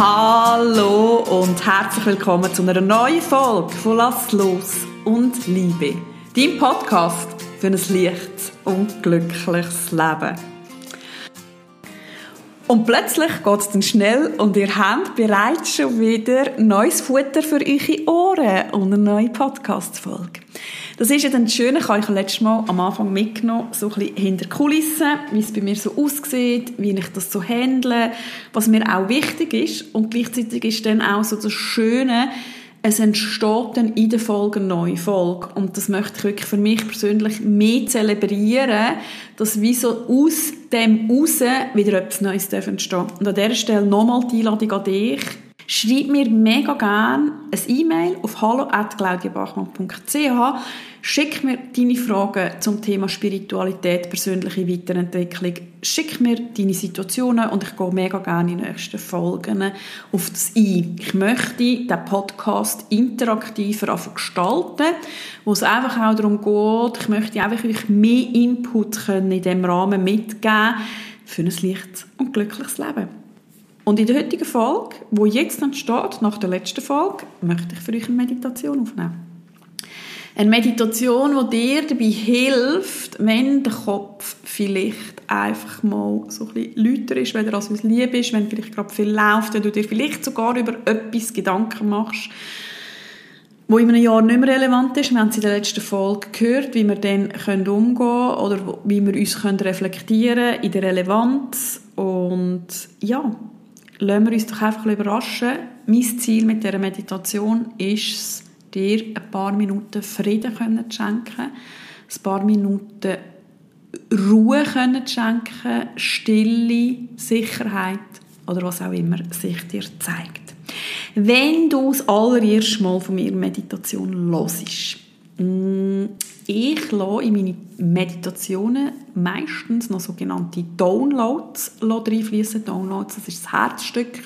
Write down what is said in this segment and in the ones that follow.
Hallo und herzlich willkommen zu einer neuen Folge von Lass los und Liebe. Dein Podcast für ein leichtes und glückliches Leben. Und plötzlich geht es dann schnell und ihr habt bereits schon wieder neues Futter für eure Ohren und eine neue Podcast-Folge. Das ist ja dann das Schöne, ich habe letztes Mal am Anfang mitgenommen, so ein bisschen hinter Kulissen, wie es bei mir so aussieht, wie ich das so handle, was mir auch wichtig ist. Und gleichzeitig ist dann auch so das Schöne, es entsteht dann in der Folge eine neue Folge. Und das möchte ich wirklich für mich persönlich mehr zelebrieren, dass wie so aus dem raus wieder etwas Neues entstehen Und an dieser Stelle nochmal die Einladung an dich. Schreib mir mega gerne ein E-Mail auf hallo.claudiabachmann.ch Schick mir deine Fragen zum Thema Spiritualität, persönliche Weiterentwicklung. Schick mir deine Situationen und ich gehe mega gerne in den nächsten Folgen auf das ein. Ich möchte den Podcast interaktiver gestalten, wo es einfach auch darum geht, ich möchte einfach euch mehr Input können in diesem Rahmen mitgeben für ein leichtes und glückliches Leben. Und in der heutigen Folge, wo jetzt entsteht, nach der letzten Folge, möchte ich für euch eine Meditation aufnehmen. Eine Meditation, die dir dabei hilft, wenn der Kopf vielleicht einfach mal so ein bisschen lauter ist, wenn er als lieb ist, wenn vielleicht gerade viel läuft, wenn du dir vielleicht sogar über etwas Gedanken machst, wo in einem Jahr nicht mehr relevant ist. Wir haben es in der letzten Folge gehört, wie wir dann umgehen können oder wie wir uns reflektieren in der Relevanz. Und ja, lassen wir uns doch einfach überraschen. Mein Ziel mit dieser Meditation ist es, dir ein paar Minuten Frieden können schenken, ein paar Minuten Ruhe können schenken, Stille, Sicherheit oder was auch immer sich dir zeigt. Wenn du das allererste Mal von mir Meditation hörst, mm, ich lasse in meine Meditationen meistens noch sogenannte Downloads reinfließen. Downloads, das ist das Herzstück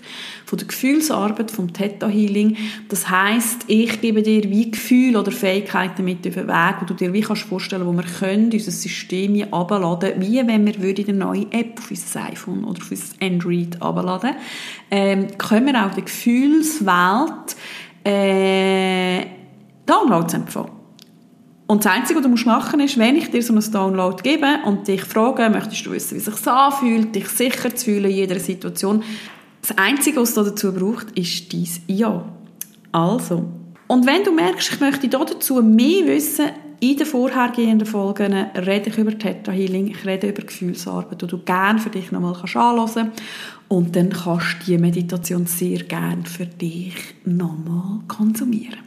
von der Gefühlsarbeit vom Theta Healing. Das heißt, ich gebe dir wie Gefühle oder Fähigkeiten mit auf den Weg, wo du dir wie kannst vorstellen, wo wir können unser System hier abladen, wie wenn wir würde eine neue App auf unser iPhone oder auf unser Android abladen, ähm, können wir auch die Gefühlswelt äh, Downloads empfangen. Und das Einzige, was du musst machen musst, ist, wenn ich dir so einen Download gebe und dich frage, möchtest du wissen, wie sich das anfühlt, dich sicher zu fühlen in jeder Situation, das Einzige, was du dazu braucht, ist dein Ja. Also. Und wenn du merkst, ich möchte dazu mehr wissen, in den vorhergehenden Folgen rede ich über Theta Healing, ich rede über Gefühlsarbeit, die du gerne für dich nochmal anschauen kannst. Und dann kannst du diese Meditation sehr gerne für dich nochmal konsumieren.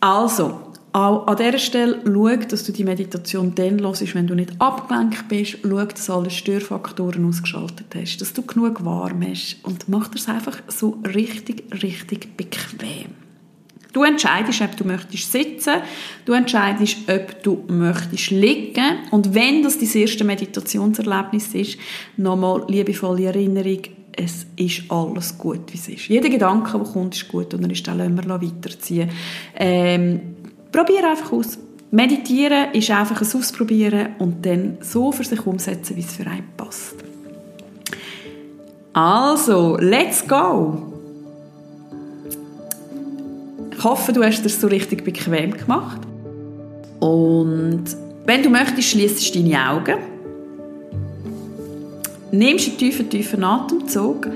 Also, auch an dieser Stelle schau, dass du die Meditation dann hörst, wenn du nicht abgelenkt bist. Schau, dass alle Störfaktoren ausgeschaltet hast, dass du genug warm hast und mach das einfach so richtig, richtig bequem. Du entscheidest, ob du möchtest sitzen, du entscheidest, ob du möchtest liegen und wenn das dein erste Meditationserlebnis ist, nochmal liebevolle Erinnerung, es ist alles gut, wie es ist. Jeder Gedanke, der kommt, ist gut und dann ist lassen wir weiterziehen. Ähm, Probier einfach aus. Meditieren ist einfach ein Ausprobieren und dann so für sich umsetzen, wie es für einen passt. Also, let's go! Ich hoffe, du hast es so richtig bequem gemacht. Und wenn du möchtest, schließt deine Augen. Nimmst einen tiefen, tiefen Atemzug,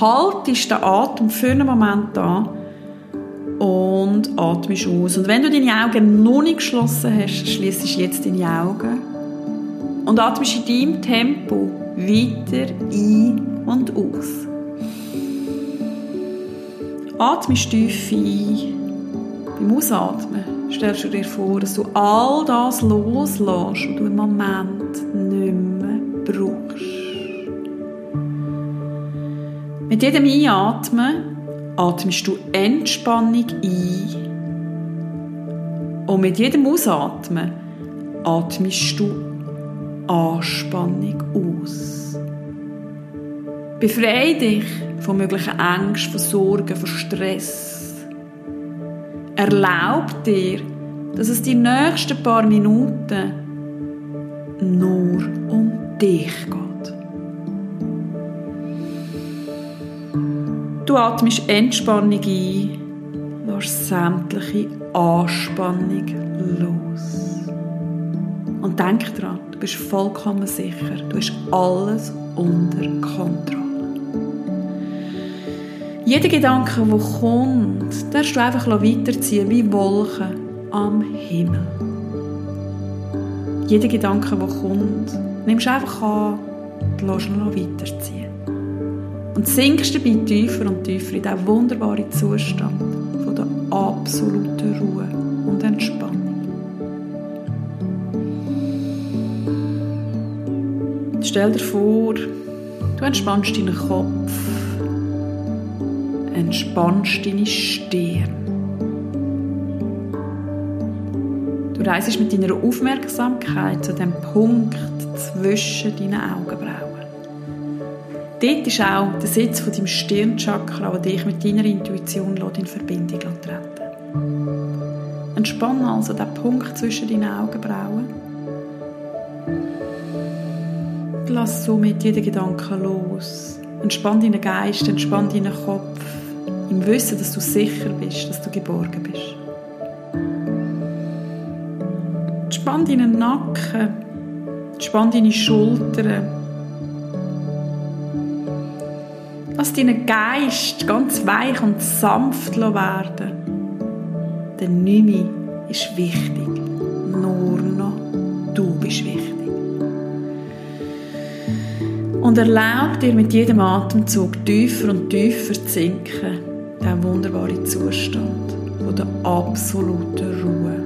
haltest den Atem für einen Moment an und atmest aus. Und wenn du deine Augen noch nicht geschlossen hast, schließt jetzt deine Augen und atmest in deinem Tempo weiter ein und aus. Atmest tief ein. Beim Ausatmen stellst du dir vor, dass du all das loslässt, was du im Moment nicht mehr brauchst. Mit jedem Einatmen atmest du Entspannung ein. Und mit jedem Ausatmen atmest du Anspannung aus. Befreie dich von möglichen Ängsten, von Sorgen, von Stress. Erlaub dir, dass es die nächsten paar Minuten nur um dich geht. Du atmest Entspannung ein, lässt sämtliche Anspannung los. Und denk dran, du bist vollkommen sicher, du hast alles unter Kontrolle. Jeder Gedanke, der kommt, darfst du einfach weiterziehen, wie Wolken am Himmel. Jeder Gedanke, der kommt, nimmst du einfach an und lässt ihn weiterziehen. Und sinkst dabei tiefer und tiefer in diesen wunderbaren Zustand von der absoluten Ruhe und Entspannung. Stell dir vor, du entspannst deinen Kopf, entspannst deine Stirn. Du reist mit deiner Aufmerksamkeit zu dem Punkt zwischen deinen Augenbrauen. Dort ist auch der Sitz von deinem Stirnchakra, der dich mit deiner Intuition in Verbindung treten Entspann also den Punkt zwischen deinen Augenbrauen. Lass somit jeden Gedanken los. Entspann deinen Geist, entspann deinen Kopf. Im Wissen, dass du sicher bist, dass du geborgen bist. Entspann deinen Nacken. Entspann deine Schultern. Lass deinen Geist ganz weich und sanft werden. Denn nichts ist wichtig. Nur noch du bist wichtig. Und erlaub dir mit jedem Atemzug tiefer und tiefer zu sinken, der wunderbare Zustand der absoluten Ruhe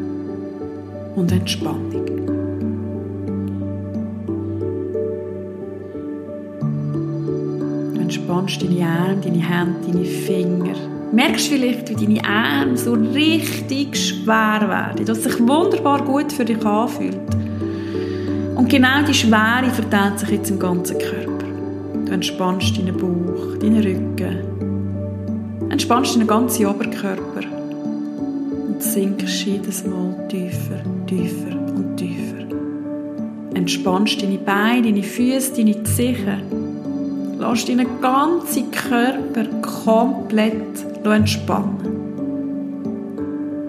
und Entspannung. Entspannst deine Arme, deine Hände, deine Finger. Merkst vielleicht, wie deine Arme so richtig schwer werden, dass sich wunderbar gut für dich anfühlt. Und genau die Schwere verteilt sich jetzt im ganzen Körper. Du entspannst deinen Bauch, deinen Rücken, entspannst deinen ganzen Oberkörper und sinkst jedes Mal tiefer, tiefer und tiefer. Entspannst deine Beine, deine Füße, deine Zehen Lass deinen ganzen Körper komplett entspannen.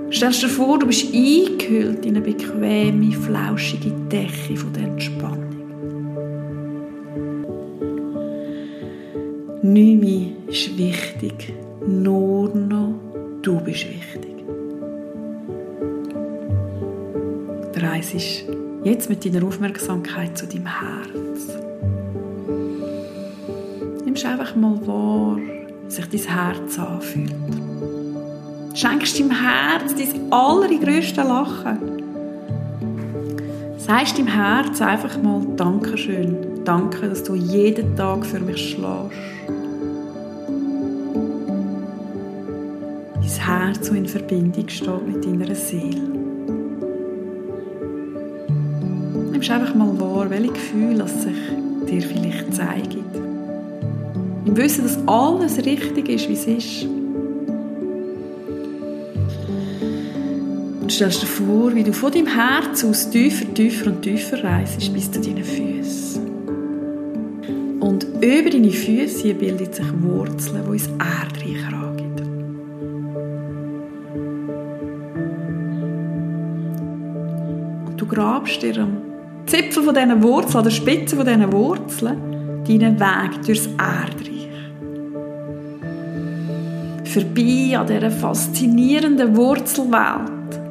Stell dir vor, du bist eingehüllt in eine bequeme, flauschige Decke von der Entspannung. Nichts mehr ist wichtig, nur noch du bist wichtig. Du reist jetzt mit deiner Aufmerksamkeit zu deinem Herz einfach mal wahr, wie sich dein Herz anfühlt. Schenkst deinem Herz dein allergrößte Lachen. Sagst deinem Herz einfach mal Dankeschön. Danke, dass du jeden Tag für mich schläfst. Dein Herz, so in Verbindung steht mit deiner Seele. Nimmst einfach mal wahr, welche Gefühle sich dir vielleicht zeigen. Im Wissen, dass alles richtig ist, wie es ist. Und stellst dir vor, wie du von deinem Herz aus tiefer, tiefer und tiefer reist bis zu deinen Füßen. Und über deine Füße bildet sich Wurzeln, die ins Erdreich rangehen. Und du grabst dir am Zipfel von diesen Wurzeln, an der Spitze von diesen Wurzeln, deinen Weg durchs Erdreich vorbei an dieser faszinierenden Wurzelwelt,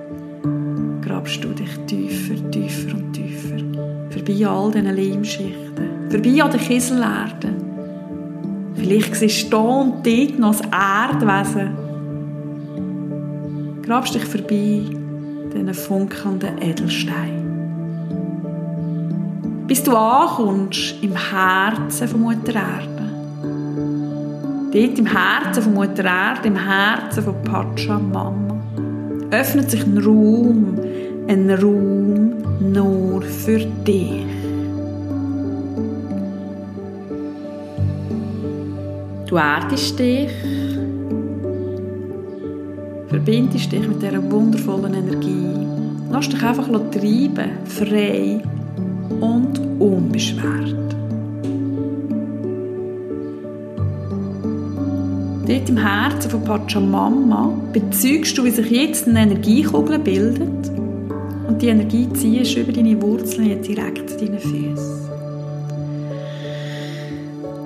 grabst du dich tiefer, tiefer und tiefer. Vorbei all diesen Leimschichten, vorbei an den Kieselerden. Vielleicht siehst du hier und dort noch das Erdwesen. Grabst dich vorbei diesen funkelnden Edelstein. Bis du ankommst im Herzen von Mutter Erde. Dort im Herzen von Mutter Erde, im Herzen von Pachamama, öffnet sich ein Raum, ein Raum nur für dich. Du erdest dich, verbindest dich mit dieser wundervollen Energie. Lass dich einfach treiben, frei und unbeschwert. Dort im Herzen von Pachamama bezeugst du, wie sich jetzt eine Energiekugel bildet und die Energie ziehst über deine Wurzeln direkt zu deinen Füßen.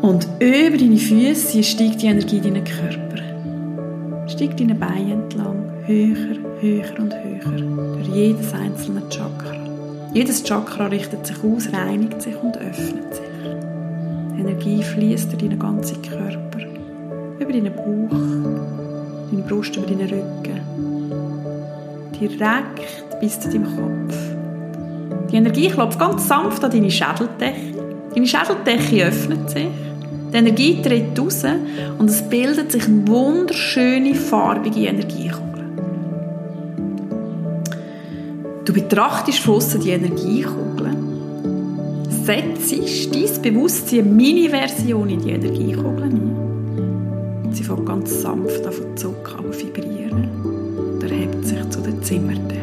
Und über deine Füße steigt die Energie in deinen Körper. Steigt deine Beine entlang, höher, höher und höher, durch jedes einzelne Chakra. Jedes Chakra richtet sich aus, reinigt sich und öffnet sich. Energie fließt durch deinen ganzen Körper, über deinen Bauch, deine Brust, über deinen Rücken, direkt bis zu deinem Kopf. Die Energie klopft ganz sanft an deine Schädeldecke. Deine Schädeldecke öffnet sich. Die Energie tritt raus und es bildet sich eine wunderschöne, farbige Energiekugel. Du betrachtest von die Energiekugel, setzt dein Bewusstsein Mini-Version in die Energiekugel ein. Sie fängt ganz sanft an zu zucken, aber vibrieren und erhebt sich zu der Zimmerdecke.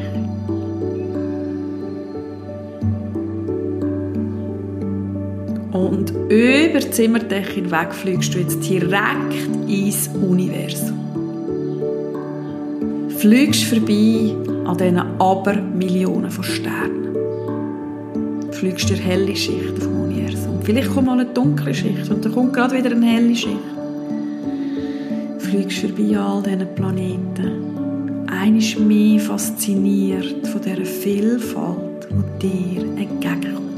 Und über die Zimmerdecke hinweg fliegst du jetzt direkt ins Universum. Fliegst vorbei an diesen Abermillionen von Sternen. Fliegst durch helle Schichten vom Universum. Vielleicht kommt mal eine dunkle Schicht und dann kommt gerade wieder eine helle Schicht. Fliegst vorbei an all diesen Planeten. Eines mehr fasziniert von dieser Vielfalt, die dir entgegenkommt.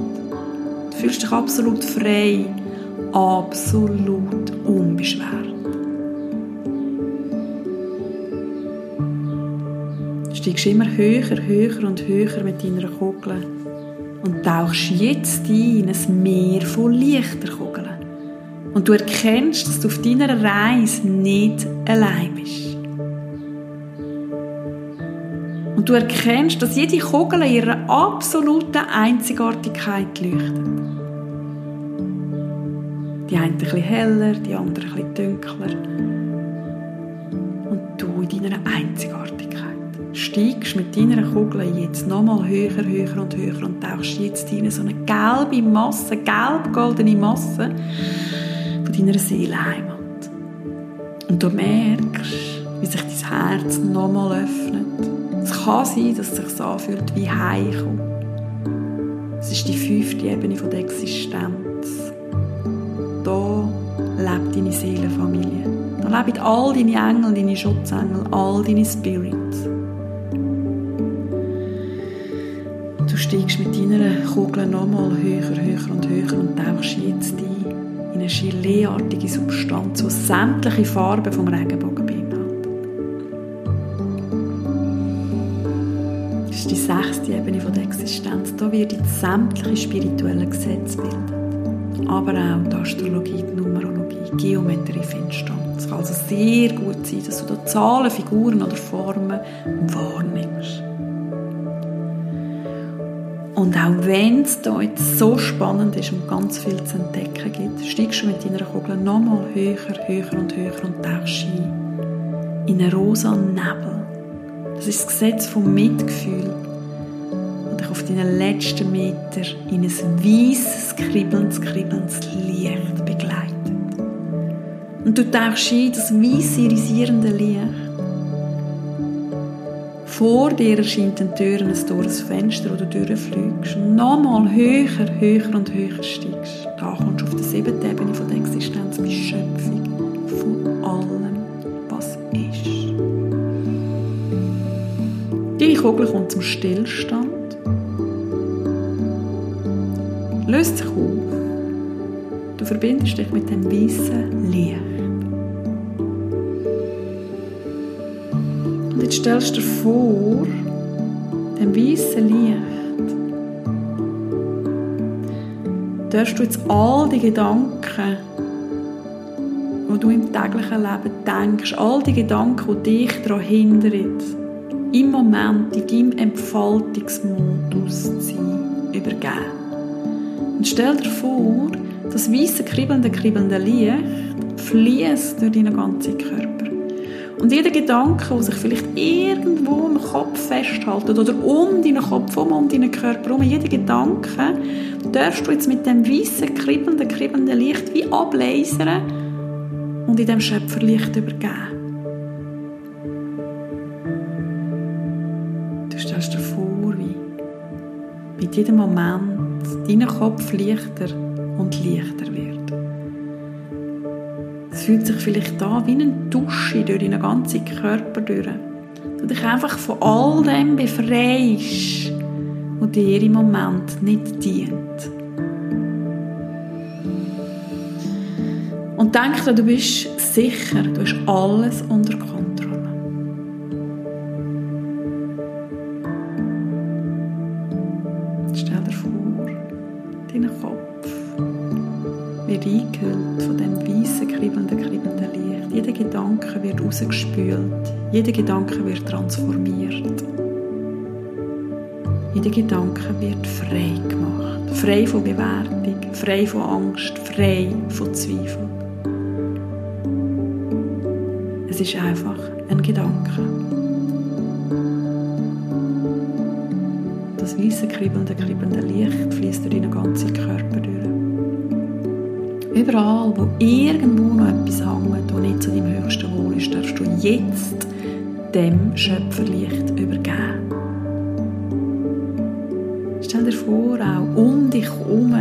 Du fühlst dich absolut frei, absolut unbeschwert. steigst immer höher, höher und höher mit deiner Kugel und tauchst jetzt ein in ein Meer von Lichterkugeln. Und du erkennst, dass du auf deiner Reise nicht allein bist. Und du erkennst, dass jede Kugel in ihrer absoluten Einzigartigkeit leuchtet. Die eine ein bisschen heller, die andere ein bisschen dunkler. Und du in deiner Einzigartigkeit steigst mit deiner Kugel jetzt nochmal höher, höher und höher und tauchst jetzt in so eine gelbe Masse, gelb-goldene Masse von deiner Seelenheimat. Und du merkst, wie sich dein Herz nochmal öffnet. Es kann sein, dass es sich anfühlt wie Heimkommen. Es ist die fünfte Ebene der Existenz. Da lebt deine Seelenfamilie. Da leben all deine Engel, deine Schutzengel, all deine Spirits. steigst mit deiner Kugel nochmal höher, höher und höher und tauchst jetzt ein Geleeartige Substanz, die sämtliche Farben vom Regenbogen beinhaltet. Das ist die sechste Ebene der Existenz. Da jetzt sämtliche spirituellen Gesetze bilden. Aber auch die Astrologie, die Numerologie, die Geometrie findest du. Es kann also sehr gut sein, dass du da Zahlen, Figuren oder Formen wahrnimmst. Und auch wenn es hier jetzt so spannend ist und ganz viel zu entdecken gibt, steigst du mit deiner Kugel nochmal höher, höher und höher und tauchst ein in einen rosa Nebel. Das ist das Gesetz vom Mitgefühl und dich auf deinen letzten Meter in ein weißes, kribbelndes, kribbelndes Licht begleitet. Und du tauchst ein das weiße, irisierende Licht vor dir erscheint ein Tür, ein Tores Fenster, wo du durchfliegst. Und nochmal höher, höher und höher steigst. Da kommst du auf die siebte Ebene von der Existenz, bei Schöpfung von allem, was ist. Deine Kugel kommt zum Stillstand. Löst sich auf. Du verbindest dich mit dem weißen Licht. Jetzt stellst du dir vor, dem weißen Licht, darfst du jetzt all die Gedanken, die du im täglichen Leben denkst, all die Gedanken, die dich daran hindern, im Moment in deinem Entfaltungsmodus zu sein, übergeben. Und stell dir vor, das weiße, kribbelnde, kribbelnde Licht fließt durch deinen ganzen Körper. Und jeder Gedanke, der sich vielleicht irgendwo im Kopf festhält oder um deinen Kopf um, um deinen Körper herum, jeder Gedanke, darfst du jetzt mit dem weißen, kribbelnden, kribbelnden Licht wie ablasern und in dem Schöpferlicht übergeben. Du stellst dir vor, wie mit jedem Moment dein Kopf leichter und leichter wird. Es fühlt sich vielleicht an wie eine Dusche durch deinen ganzen Körper durch. Du dich einfach von all dem befreist, was dir im Moment nicht dient. Und denk dir, du bist sicher, du hast alles unter Kontrolle. Rausgespült, jeder Gedanke wird transformiert. Jeder Gedanke wird frei gemacht. Frei von Bewertung, frei von Angst, frei von Zweifel. Es ist einfach ein Gedanke. Das weiße, kribbelnde, kribbelnde Licht fließt durch deinen ganzen Körper. Überall, wo irgendwo noch etwas hängt, das nicht zu deinem höchsten Wohl ist, darfst du jetzt dem Schöpferlicht übergeben. Stell dir vor, auch um dich herum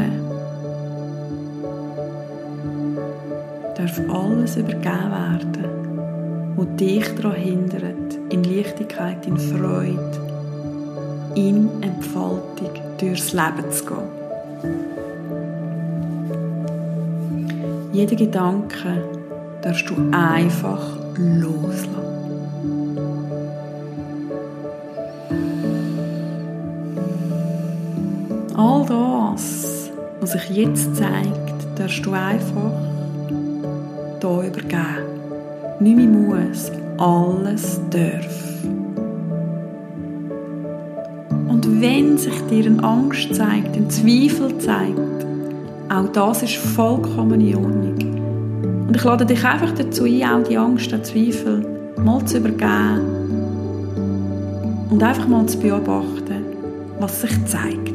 darf alles übergeben werden wo dich daran hindert, in Leichtigkeit, in Freude, in Entfaltung durchs Leben zu gehen. Jeden Gedanke darfst du einfach loslassen. All das, was sich jetzt zeigt, darfst du einfach hier übergeben nicht mehr muss, alles darf. Und wenn sich dir eine Angst zeigt, ein Zweifel zeigt, auch das ist vollkommen in Ordnung. Und ich lade dich einfach dazu ein, auch die Angst, den Zweifel mal zu übergeben und einfach mal zu beobachten, was sich zeigt.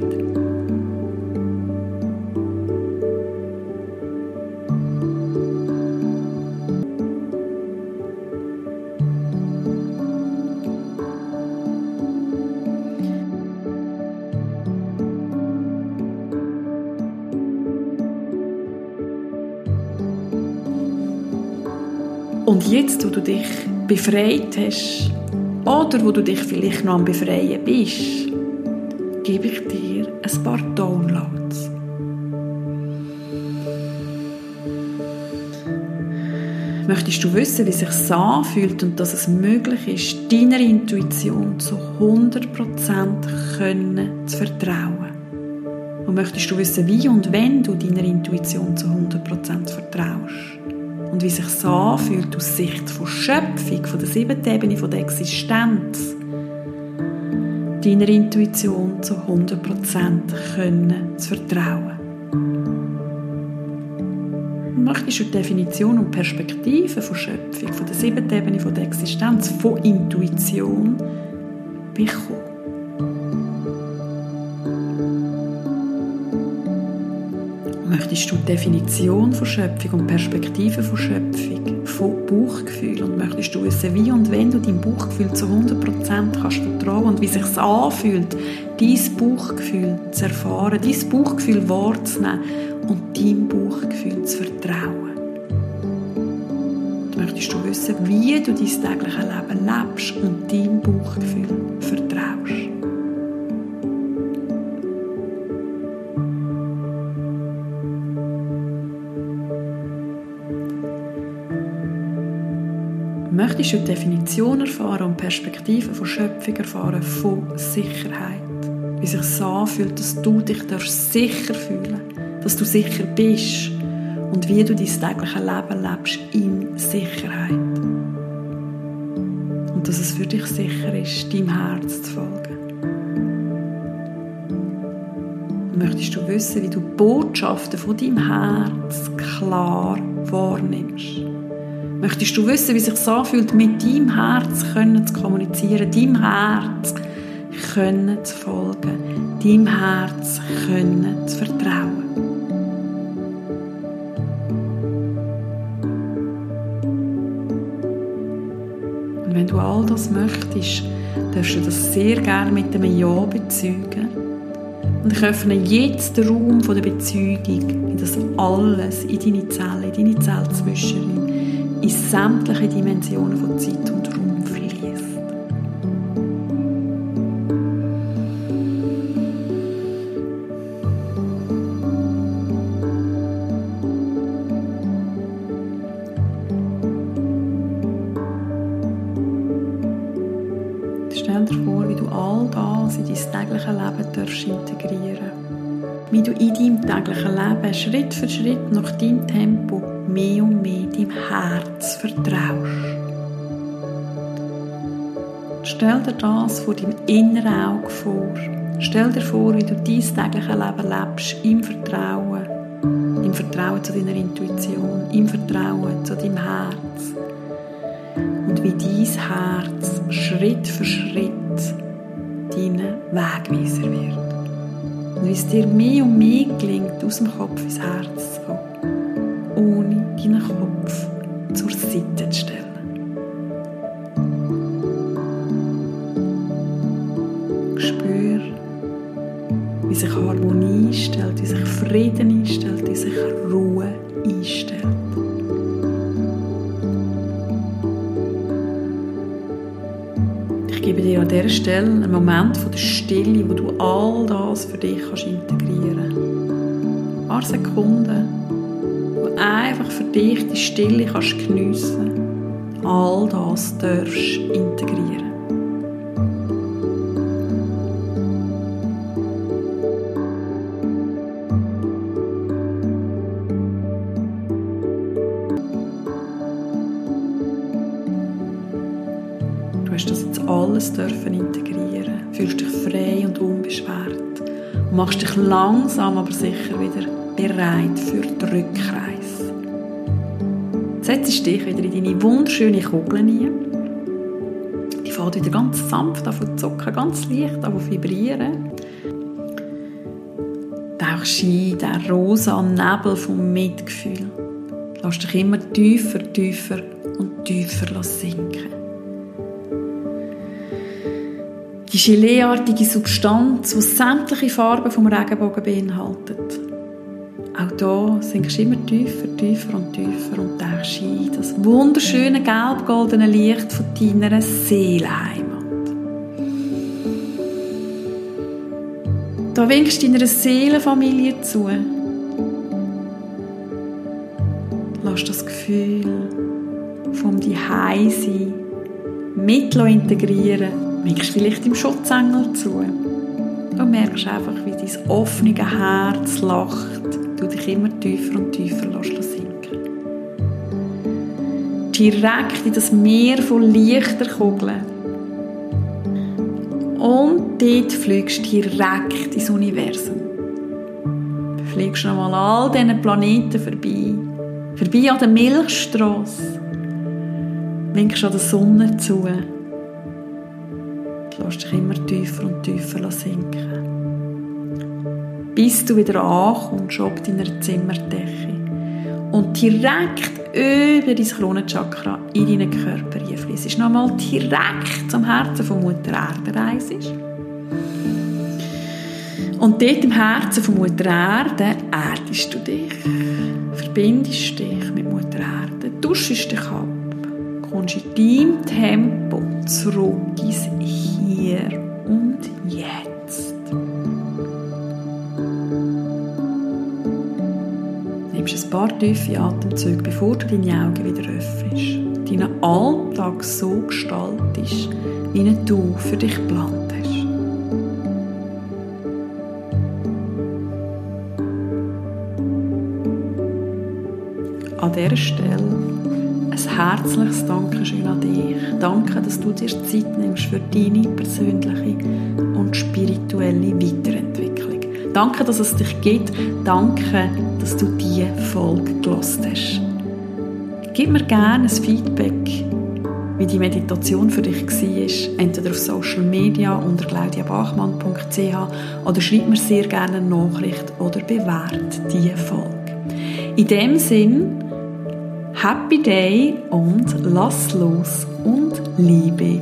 Und jetzt, wo du dich befreit hast, oder wo du dich vielleicht noch am Befreien bist, gebe ich dir ein paar Downloads. Möchtest du wissen, wie sich es anfühlt und dass es möglich ist, deiner Intuition zu 100% können zu vertrauen? Und möchtest du wissen, wie und wenn du deiner Intuition zu 100% vertraust? Und wie sich so anfühlt aus Sicht von Schöpfung, von der siebten Ebene, von der Existenz, deiner Intuition zu 100% können zu vertrauen. Möchtest du die Definition und Perspektive von Schöpfung, von der siebten Ebene, von der Existenz, von Intuition bekommen? Möchtest du die Definition von Schöpfung und Perspektive von Schöpfung, von Bauchgefühl und möchtest du wissen, wie und wenn du deinem Bauchgefühl zu 100% kannst vertrauen und wie sich anfühlt, dein Bauchgefühl zu erfahren, dein Bauchgefühl wahrzunehmen und deinem Bauchgefühl zu vertrauen. Und möchtest du wissen, wie du dein tägliches Leben lebst und deinem Bauchgefühl vertraust. Möchtest du die Definition erfahren und Perspektiven von Schöpfung erfahren, von Sicherheit? Wie sich so anfühlt, dass du dich sicher fühlen dass du sicher bist und wie du dein tägliches Leben lebst in Sicherheit. Und dass es für dich sicher ist, deinem Herz zu folgen. Möchtest du wissen, wie du Botschaften von deinem Herz klar wahrnimmst? Möchtest du wissen, wie es sich anfühlt, mit deinem Herz können zu kommunizieren, deinem Herz können zu folgen, deinem Herz können zu vertrauen? Und wenn du all das möchtest, darfst du das sehr gerne mit einem Ja bezeugen. Und ich öffne jetzt den Raum der Bezeugung in das alles, in deine Zelle, in deine Zellzwischen in sämtliche Dimensionen von Zeit und Raum. Stell dir vor, wie du all das in dein tägliches Leben darfst integrieren Wie du in deinem täglichen Leben Schritt für Schritt nach deinem Tempo Stell dir das vor deinem inneren Auge vor. Stell dir vor, wie du dein tägliches Leben lebst im Vertrauen. Im Vertrauen zu deiner Intuition, im Vertrauen zu deinem Herz und wie dein Herz Schritt für Schritt dein Wegweiser wird. Und wie es dir mehr und mehr gelingt, aus dem Kopf ins Herz zu kommen, ohne deinen Kopf zur Seite zu stellen. Sich Harmonie einstellt, wie sich Frieden einstellt, wie sich Ruhe einstellt. gebe dir an dieser Stelle einen Moment von der Stille, wo du all das für dich kannst integrieren kannst. Ein paar Sekunden, wo einfach für dich die Stille kannst geniessen All das darfst integrieren. Dürfen integrieren. Fühlst dich frei und unbeschwert und machst dich langsam aber sicher wieder bereit für die Rückreise. Setzt dich wieder in deine wunderschöne Kugel ein. Die fällt wieder ganz sanft an zu zucken, ganz leicht an vibrieren. Tauchst ein den rosa Nebel vom Mitgefühl. Lass dich immer tiefer, tiefer und tiefer sinken. Geleeartige Substanz, die sämtliche Farben vom Regenbogen beinhaltet. Auch da sinkst du immer tiefer, tiefer und tiefer und tauchst ein das wunderschöne gelb-goldene Licht von deiner Seelenheimat. Da winkst du deiner Seelenfamilie zu. Lass das Gefühl vom Zuhause mit integrieren winkst vielleicht im Schutzengel zu. Du merkst einfach, wie dein offene Herz lacht, du dich immer tiefer und tiefer lässt sinken. Direkt in das Meer von Lichterkugeln. Und dort fliegst du direkt ins Universum. Du fliegst nochmal all diesen Planeten vorbei. Vorbei an der Milchstrasse. Winkst an der Sonne zu lässt dich immer tiefer und tiefer sinken. Bis du wieder ankommst auf deiner Zimmerdecke und direkt über dein Kronenchakra in deinen Körper einfließt. Nochmal direkt zum Herzen von Mutter Erde reisest. Und dort im Herzen von Mutter Erde erdest du dich, verbindest dich mit Mutter Erde, duschst dich ab, kommst in deinem Tempo zurück ins Hier und Jetzt. Nimmst ein paar tiefe Atemzüge, bevor du deine Augen wieder öffnest. Deinen Alltag so gestaltest, wie du für dich geplant. An dieser Stelle herzliches Dankeschön an dich. Danke, dass du dir Zeit nimmst für deine persönliche und spirituelle Weiterentwicklung. Danke, dass es dich gibt. Danke, dass du diese Folge gelost hast. Gib mir gerne ein Feedback, wie die Meditation für dich war, entweder auf Social Media unter claudiabachmann.ch oder schreib mir sehr gerne eine Nachricht oder bewerte diese Folge. In dem Sinn, Happy Day und lass los und liebe